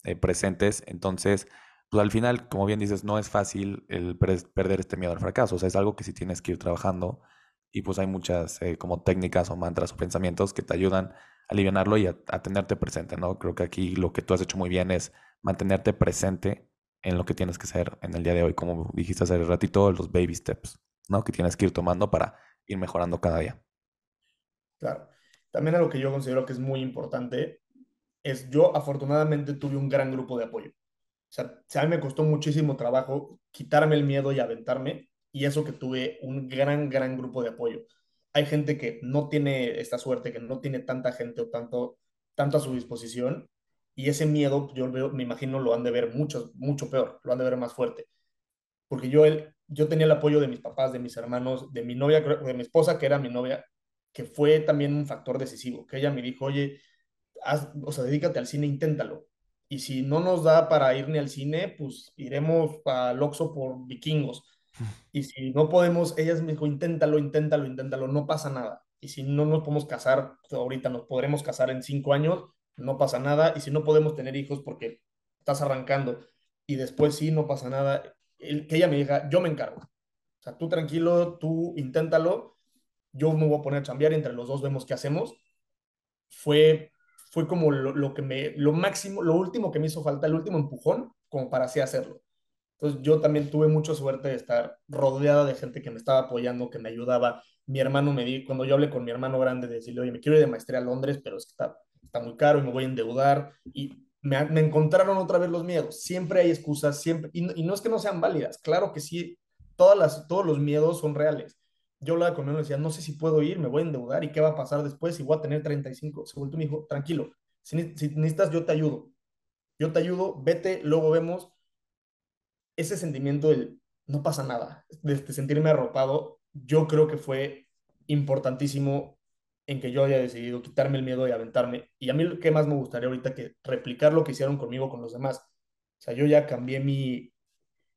eh, presentes. Entonces, pues al final, como bien dices, no es fácil el perder este miedo al fracaso. O sea, es algo que sí tienes que ir trabajando. Y pues hay muchas eh, como técnicas o mantras o pensamientos que te ayudan a aliviarlo y a, tenerte presente, ¿no? Creo que aquí lo que tú has hecho muy bien es mantenerte presente en lo que tienes que hacer en el día de hoy, como dijiste hace ratito, los baby steps, ¿no? Que tienes que ir tomando para ir mejorando cada día. Claro. También algo que yo considero que es muy importante es yo afortunadamente tuve un gran grupo de apoyo. O sea, a mí me costó muchísimo trabajo quitarme el miedo y aventarme y eso que tuve un gran, gran grupo de apoyo. Hay gente que no tiene esta suerte, que no tiene tanta gente o tanto, tanto a su disposición y ese miedo, yo me imagino, lo han de ver mucho, mucho peor, lo han de ver más fuerte. Porque yo, él, yo tenía el apoyo de mis papás, de mis hermanos, de mi novia, de mi esposa, que era mi novia, que fue también un factor decisivo, que ella me dijo, oye, o sea, dedícate al cine, inténtalo. Y si no nos da para ir ni al cine, pues iremos al Oxxo por vikingos. Y si no podemos, ella me dijo, inténtalo, inténtalo, inténtalo, no pasa nada. Y si no nos podemos casar, ahorita nos podremos casar en cinco años, no pasa nada. Y si no podemos tener hijos porque estás arrancando y después sí, no pasa nada, que ella me diga, yo me encargo. O sea, tú tranquilo, tú inténtalo, yo me voy a poner a chambear, entre los dos vemos qué hacemos. Fue, fue como lo, que me, lo máximo, lo último que me hizo falta, el último empujón, como para así hacerlo. Entonces yo también tuve mucha suerte de estar rodeada de gente que me estaba apoyando, que me ayudaba. Mi hermano me di, cuando yo hablé con mi hermano grande, de decirle, oye, me quiero ir de maestría a Londres, pero es que está está muy caro y me voy a endeudar y me, encontraron otra vez los miedos. Siempre hay excusas, siempre, y, no es que no sean válidas, claro que sí, todas las, todos los miedos son reales. Yo hablaba con él decía, no sé si puedo ir, me voy a endeudar y qué va a pasar después si voy a tener 35. Se volvió y me dijo, tranquilo, si, necesitas yo te ayudo. Yo te ayudo, vete, luego vemos. Ese sentimiento del no pasa nada, de sentirme arropado, yo creo que fue importantísimo en que yo haya decidido quitarme el miedo y aventarme. Y a mí lo que más me gustaría ahorita que replicar lo que hicieron conmigo con los demás. O sea, yo ya cambié mi,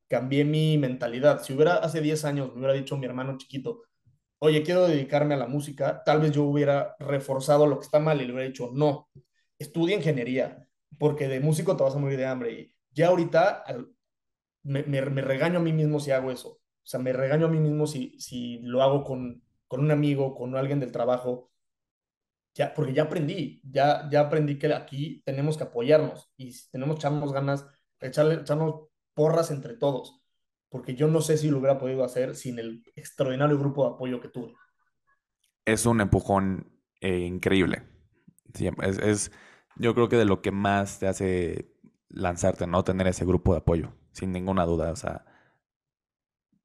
cambié mi mentalidad. Si hubiera hace 10 años me hubiera dicho mi hermano chiquito, oye, quiero dedicarme a la música, tal vez yo hubiera reforzado lo que está mal y le hubiera dicho, no, estudia ingeniería, porque de músico te vas a morir de hambre. Y ya ahorita me, me, regaño a mí mismo si hago eso. O sea, me regaño a mí mismo si, si lo hago con, con un amigo, con alguien del trabajo ya, porque ya aprendí, ya, ya aprendí que aquí tenemos que apoyarnos y tenemos echarnos ganas, echarle, echarnos porras entre todos, porque yo no sé si lo hubiera podido hacer sin el extraordinario grupo de apoyo que tuve. Es un empujón eh, increíble. Sí, es, yo creo que de lo que más te hace lanzarte, ¿no? Tener ese grupo de apoyo, sin ninguna duda. O sea,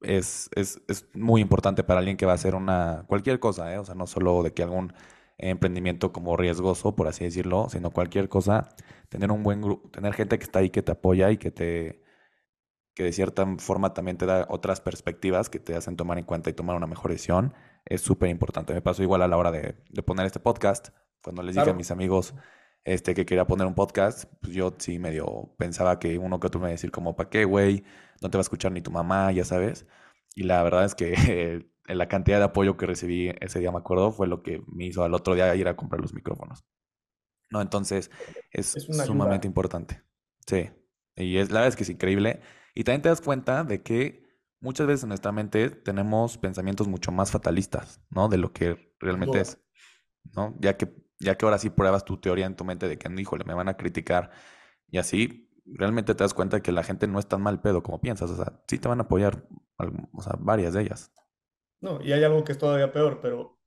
es, es, es muy importante para alguien que va a hacer una, cualquier cosa, ¿eh? O sea, no solo de que algún emprendimiento como riesgoso, por así decirlo, sino cualquier cosa, tener un buen grupo, tener gente que está ahí que te apoya y que te, que de cierta forma también te da otras perspectivas que te hacen tomar en cuenta y tomar una mejor decisión, es súper importante. Me pasó igual a la hora de, de poner este podcast, cuando les dije a mis amigos este, que quería poner un podcast, pues yo sí medio pensaba que uno que otro me iba a decir como, ¿para qué, güey? No te va a escuchar ni tu mamá, ya sabes. Y la verdad es que [LAUGHS] la cantidad de apoyo que recibí ese día, me acuerdo, fue lo que me hizo al otro día ir a comprar los micrófonos. ¿No? Entonces, es, sumamente importante. Sí. Y es, la verdad es que es increíble. Y también te das cuenta de que muchas veces en nuestra mente tenemos pensamientos mucho más fatalistas, ¿no? De lo que realmente es, ¿no? Ya que, ya que ahora sí pruebas tu teoría en tu mente de que, híjole, me van a criticar y así, realmente te das cuenta de que la gente no es tan mal pedo como piensas. O sea, sí te van a apoyar, o sea, varias de ellas. No, y hay algo que es todavía peor, pero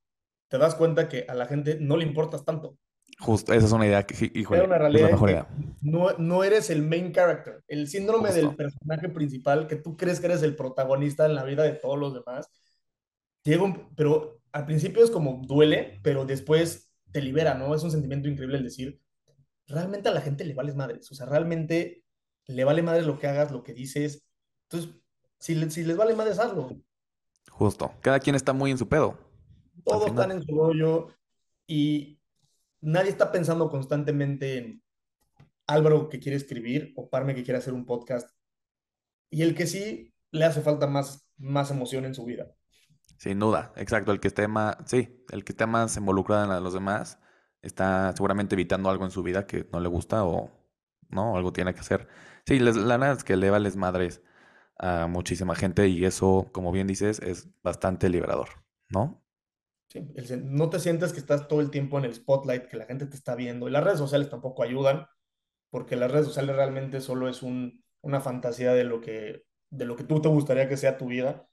te das cuenta que a la gente no le importas tanto. Justo, esa es una idea que, híjole, una realidad es la mejor idea. No, no, eres el main character, el síndrome del personaje principal que tú crees que eres el protagonista en la vida de todos los demás. Llega pero al principio es como duele, pero después te libera, ¿no? Es un sentimiento increíble el decir, realmente a la gente le vales madres, o sea, realmente le vale madre lo que hagas, lo que dices. Entonces, si, si les vale madres, hazlo. Justo, cada quien está muy en su pedo. Todos están en su rollo y nadie está pensando constantemente en Álvaro que quiere escribir o Parme que quiere hacer un podcast. Y el que sí le hace falta más, más emoción en su vida. Sin duda, exacto. El que esté más, sí, el que esté más involucrado en los demás está seguramente evitando algo en su vida que no le gusta o no, algo tiene que hacer. Sí, la verdad es que le vales madres a muchísima gente y eso, como bien dices, es bastante liberador, ¿no? no te sientes que estás todo el tiempo en el spotlight, que la gente te está viendo. Y las redes sociales tampoco ayudan, porque las redes sociales realmente solo es un, una fantasía de lo, que, de lo que tú te gustaría que sea tu vida.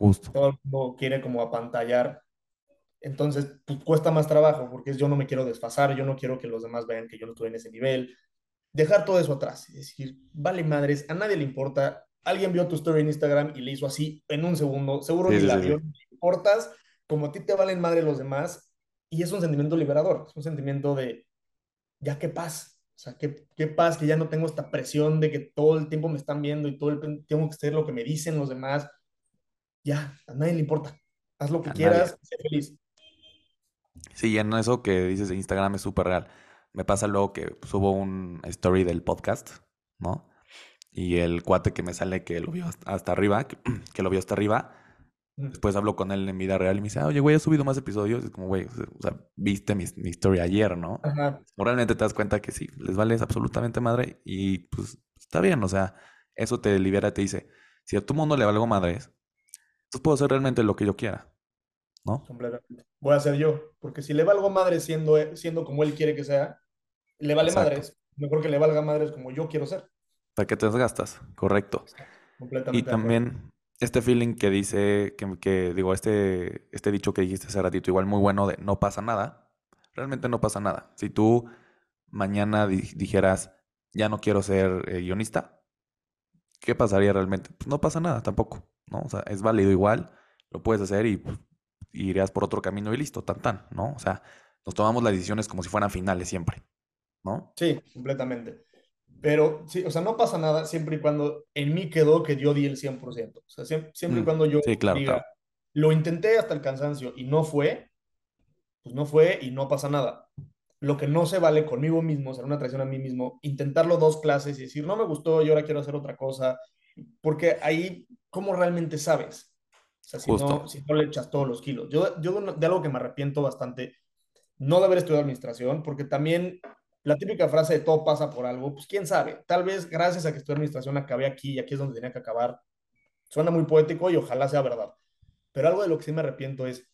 Justo. Todo el mundo quiere como apantallar. Entonces, pues, cuesta más trabajo, porque yo no me quiero desfasar, yo no quiero que los demás vean que yo no estoy en ese nivel. Dejar todo eso atrás y decir, vale madres, a nadie le importa. Alguien vio tu story en Instagram y le hizo así en un segundo. Seguro ni la vio, no importas como a ti te valen madre los demás, y es un sentimiento liberador, es un sentimiento de, ya qué paz, o sea, qué, qué paz que ya no tengo esta presión de que todo el tiempo me están viendo y todo el tiempo tengo que hacer lo que me dicen los demás. Ya, a nadie le importa. Haz lo que quieras, sé feliz. Sí, en eso que dices Instagram es súper real. Me pasa luego que subo un story del podcast, ¿no? Y el cuate que me sale que lo vio hasta arriba, [CLEARS THROAT] que lo vio hasta arriba, Después hablo con él en vida real y me dice, oye, güey, he subido más episodios. es como, güey, o sea, viste mi, mi historia ayer, ¿no? Ajá. Realmente te das cuenta que sí, les vales absolutamente madre y pues está bien, o sea, eso te libera, te dice, si a tu mundo le valgo madres, entonces puedo hacer realmente lo que yo quiera, ¿no? Completamente. Voy a ser yo, porque si le valgo madres siendo, siendo como él quiere que sea, le vale madres, mejor que le valga madres como yo quiero ser. ¿Para qué te desgastas? Correcto. Completamente. Y también este feeling que dice, que, digo, este, este dicho que dijiste hace ratito, igual muy bueno de no pasa nada, realmente no pasa nada. Si tú mañana dijeras, ya no quiero ser eh, guionista, ¿qué pasaría realmente? Pues no pasa nada tampoco, ¿no? O sea, es válido igual, lo puedes hacer y, pues, irías por otro camino y listo, tan tan, ¿no? O sea, nos tomamos las decisiones como si fueran finales siempre, ¿no? Sí, completamente. Pero sí, o sea, no pasa nada siempre y cuando en mí quedó que yo di el 100%. O sea, siempre, siempre y mm, cuando yo diga, lo intenté hasta el cansancio y no fue, pues no fue y no pasa nada. Lo que no se vale conmigo mismo, ser una traición a mí mismo, intentarlo dos clases y decir, no me gustó y ahora quiero hacer otra cosa, porque ahí, ¿cómo realmente sabes? O sea, si, no, si no le echas todos los kilos. Yo, yo de algo que me arrepiento bastante, no de haber estudiado administración, porque también la típica frase de todo pasa por algo, pues quién sabe, tal vez gracias a que estudié administración acabé aquí y aquí es donde tenía que acabar. Suena muy poético y ojalá sea verdad. Pero algo de lo que sí me arrepiento es,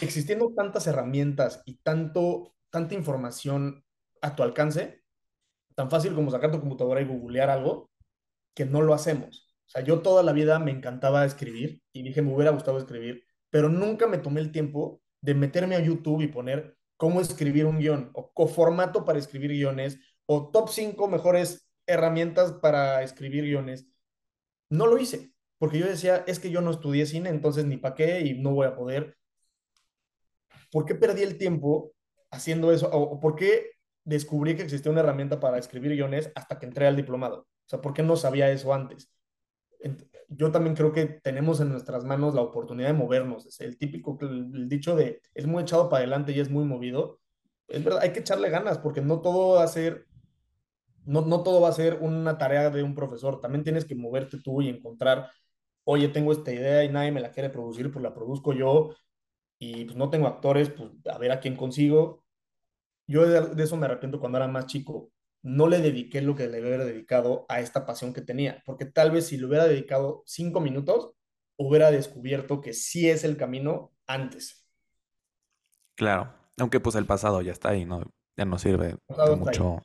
existiendo tantas herramientas y tanto, tanta información a tu alcance, tan fácil como sacar tu computadora y googlear algo, que no lo hacemos. O sea, yo toda la vida me encantaba escribir y dije, me hubiera gustado escribir, pero nunca me tomé el tiempo de meterme a YouTube y poner cómo escribir un guion, o formato para escribir guiones, o top 5 mejores herramientas para escribir guiones. No lo hice, porque yo decía, es que yo no estudié cine, entonces ni para qué y no voy a poder. ¿Por qué perdí el tiempo haciendo eso? ¿O por qué descubrí que existía una herramienta para escribir guiones hasta que entré al diplomado? O sea, ¿por qué no sabía eso antes? Yo también creo que tenemos en nuestras manos la oportunidad de movernos. Es el típico, el dicho de es muy echado para adelante y es muy movido. Es verdad, hay que echarle ganas porque no todo va a ser no, no todo va a ser una tarea de un profesor, también tienes que moverte tú y encontrar, oye, tengo esta idea y nadie me la quiere producir, pues la produzco yo y pues no tengo actores, pues a ver a quién consigo. Yo de, eso me arrepiento cuando era más chico. No le dediqué lo que le hubiera dedicado a esta pasión que tenía, porque tal vez si le hubiera dedicado cinco minutos, hubiera descubierto que sí es el camino antes. Claro, aunque pues el pasado ya está ahí, ¿no? Ya no sirve de mucho.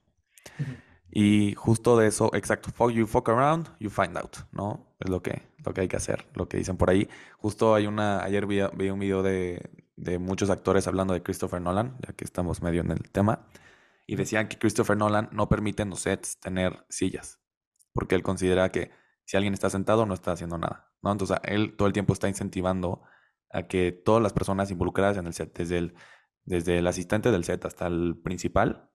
Y justo de eso, exacto, fuck you fuck around, you find out, ¿no? Es lo que, lo que hay que hacer, lo que dicen por ahí. Justo hay una, ayer vi, un video de, de, muchos actores hablando de Christopher Nolan, ya que estamos medio en el tema, y decían que Christopher Nolan no permite en los sets tener sillas, porque él considera que si alguien está sentado no está haciendo nada, ¿no? Entonces él todo el tiempo está incentivando a que todas las personas involucradas en el set, desde el, desde el asistente del set hasta el principal,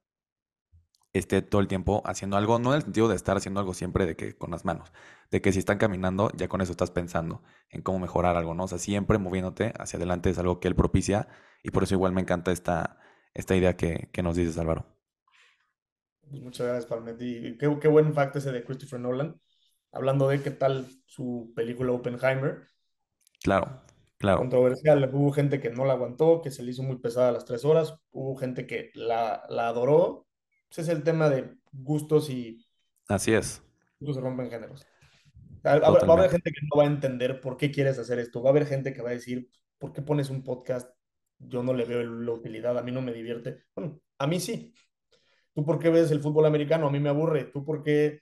esté todo el tiempo haciendo algo, no en el sentido de estar haciendo algo siempre de que con las manos, de que si están caminando, ya con eso estás pensando en cómo mejorar algo, ¿no? O sea, siempre moviéndote hacia adelante es algo que él propicia y por eso igual me encanta esta, esta idea que, nos dices, Álvaro. Pues muchas gracias, Palmetti. Qué, qué buen fact ese de Christopher Nolan, hablando de qué tal su película Oppenheimer. Claro, claro. Controversial, hubo gente que no la aguantó, que se le hizo muy pesada a las tres horas, hubo gente que la, la adoró es el tema de gustos y... Así es. Gustos se rompen géneros. Va, a haber gente que no va a entender por qué quieres hacer esto. Va a haber gente que va a decir, ¿por qué pones un podcast? Yo no le veo la utilidad, a mí no me divierte. Bueno, a mí sí. ¿Tú por qué ves el fútbol americano? A mí me aburre. ¿Tú por qué?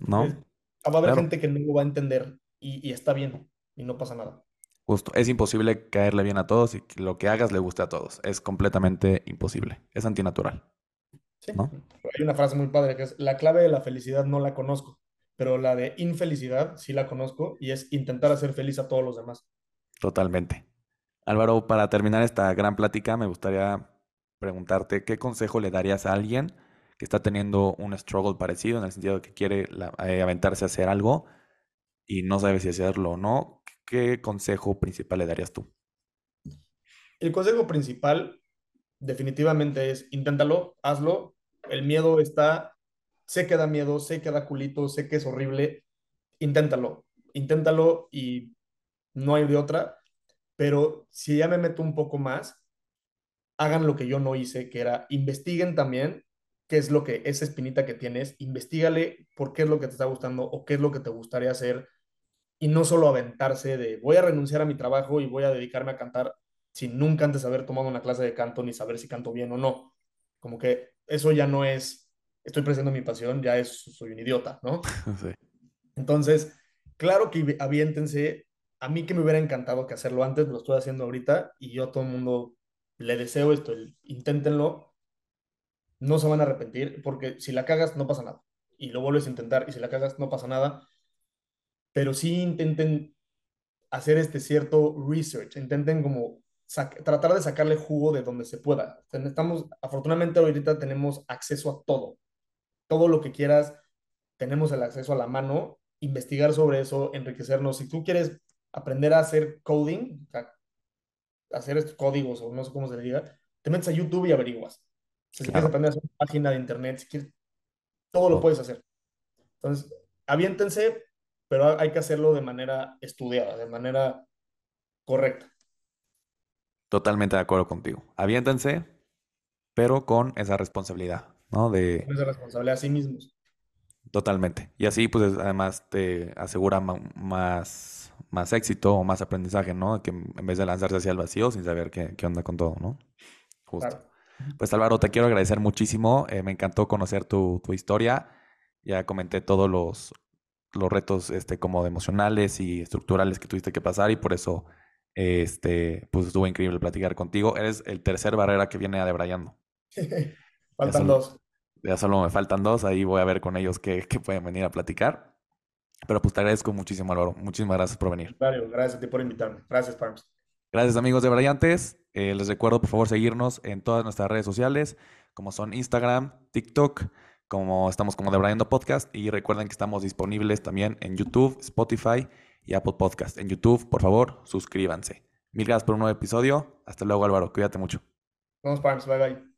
No. va a haber gente que no lo va a entender y, y está bien y no pasa nada. Justo, es imposible caerle bien a todos y que lo que hagas le guste a todos. Es completamente imposible. Es antinatural. Hay una frase muy padre que es, la clave de la felicidad no la conozco, pero la de infelicidad sí la conozco y es intentar hacer feliz a todos los demás. Totalmente. Álvaro, para terminar esta gran plática, me gustaría preguntarte qué consejo le darías a alguien que está teniendo un struggle parecido en el sentido de que quiere eh, aventarse a hacer algo y no sabe si hacerlo o no. ¿Qué consejo principal le darías tú? El consejo principal definitivamente es inténtalo, hazlo. El miedo está, sé que da miedo, sé que da culito, sé que es horrible. Inténtalo, inténtalo y no hay de otra. Pero si ya me meto un poco más, hagan lo que yo no hice, que era investiguen también qué es lo que, esa espinita que tienes, investigale por qué es lo que te está gustando o qué es lo que te gustaría hacer y no solo aventarse de voy a renunciar a mi trabajo y voy a dedicarme a cantar sin nunca antes haber tomado una clase de canto ni saber si canto bien o no. Como que eso ya no es, estoy presentando mi pasión, ya es, soy un idiota, ¿no? [LAUGHS] Entonces, claro que aviéntense. A mí que me hubiera encantado que hacerlo antes, lo estoy haciendo ahorita y yo a todo el mundo le deseo esto, inténtenlo, no se van a arrepentir, porque si la cagas no pasa nada. Y lo vuelves a intentar y si la cagas no pasa nada. Pero sí intenten hacer este cierto research, intenten como tratar de sacarle jugo de donde se pueda. Estamos, afortunadamente ahorita tenemos acceso a todo. Todo lo que quieras, tenemos el acceso a la mano, investigar sobre eso, enriquecernos. Si tú quieres aprender a hacer coding, hacer estos códigos o no sé cómo se le diga, te metes a YouTube y averiguas. Si quieres aprender a hacer una página de internet, si quieres, todo lo puedes hacer. Entonces, aviéntense, pero hay que hacerlo de manera estudiada, de manera correcta. Totalmente de acuerdo contigo. Aviéntense, pero con esa responsabilidad, ¿no? De... Con esa responsabilidad a sí mismos. Totalmente. Y así, pues, además te asegura más, más éxito o más aprendizaje, ¿no? Que en vez de lanzarse hacia el vacío sin saber qué, qué onda con todo, ¿no? Justo. Pues, Álvaro, te quiero agradecer muchísimo. Eh, me encantó conocer tu, tu, historia. Ya comenté todos los, los retos este, como emocionales y estructurales que tuviste que pasar y por eso Este, pues estuvo increíble platicar contigo. Eres el tercer barrera que viene a Debrayando. [LAUGHS] Faltan dos. Ya solo me faltan dos, ahí voy a ver con ellos qué, qué pueden venir a platicar. Pero pues te agradezco muchísimo, Álvaro. Muchísimas gracias por venir. Claro, gracias a ti por invitarme. Gracias, Parms. Gracias, amigos de Brillantes. Eh, les recuerdo, por favor, seguirnos en todas nuestras redes sociales, como son Instagram, TikTok, como estamos como Debrayando Podcast. Y recuerden que estamos disponibles también en YouTube, Spotify y Apple Podcast. En YouTube, por favor, suscríbanse. Mil gracias por un nuevo episodio. Hasta luego, Álvaro. Cuídate mucho. Vamos, Parms. Bye, bye.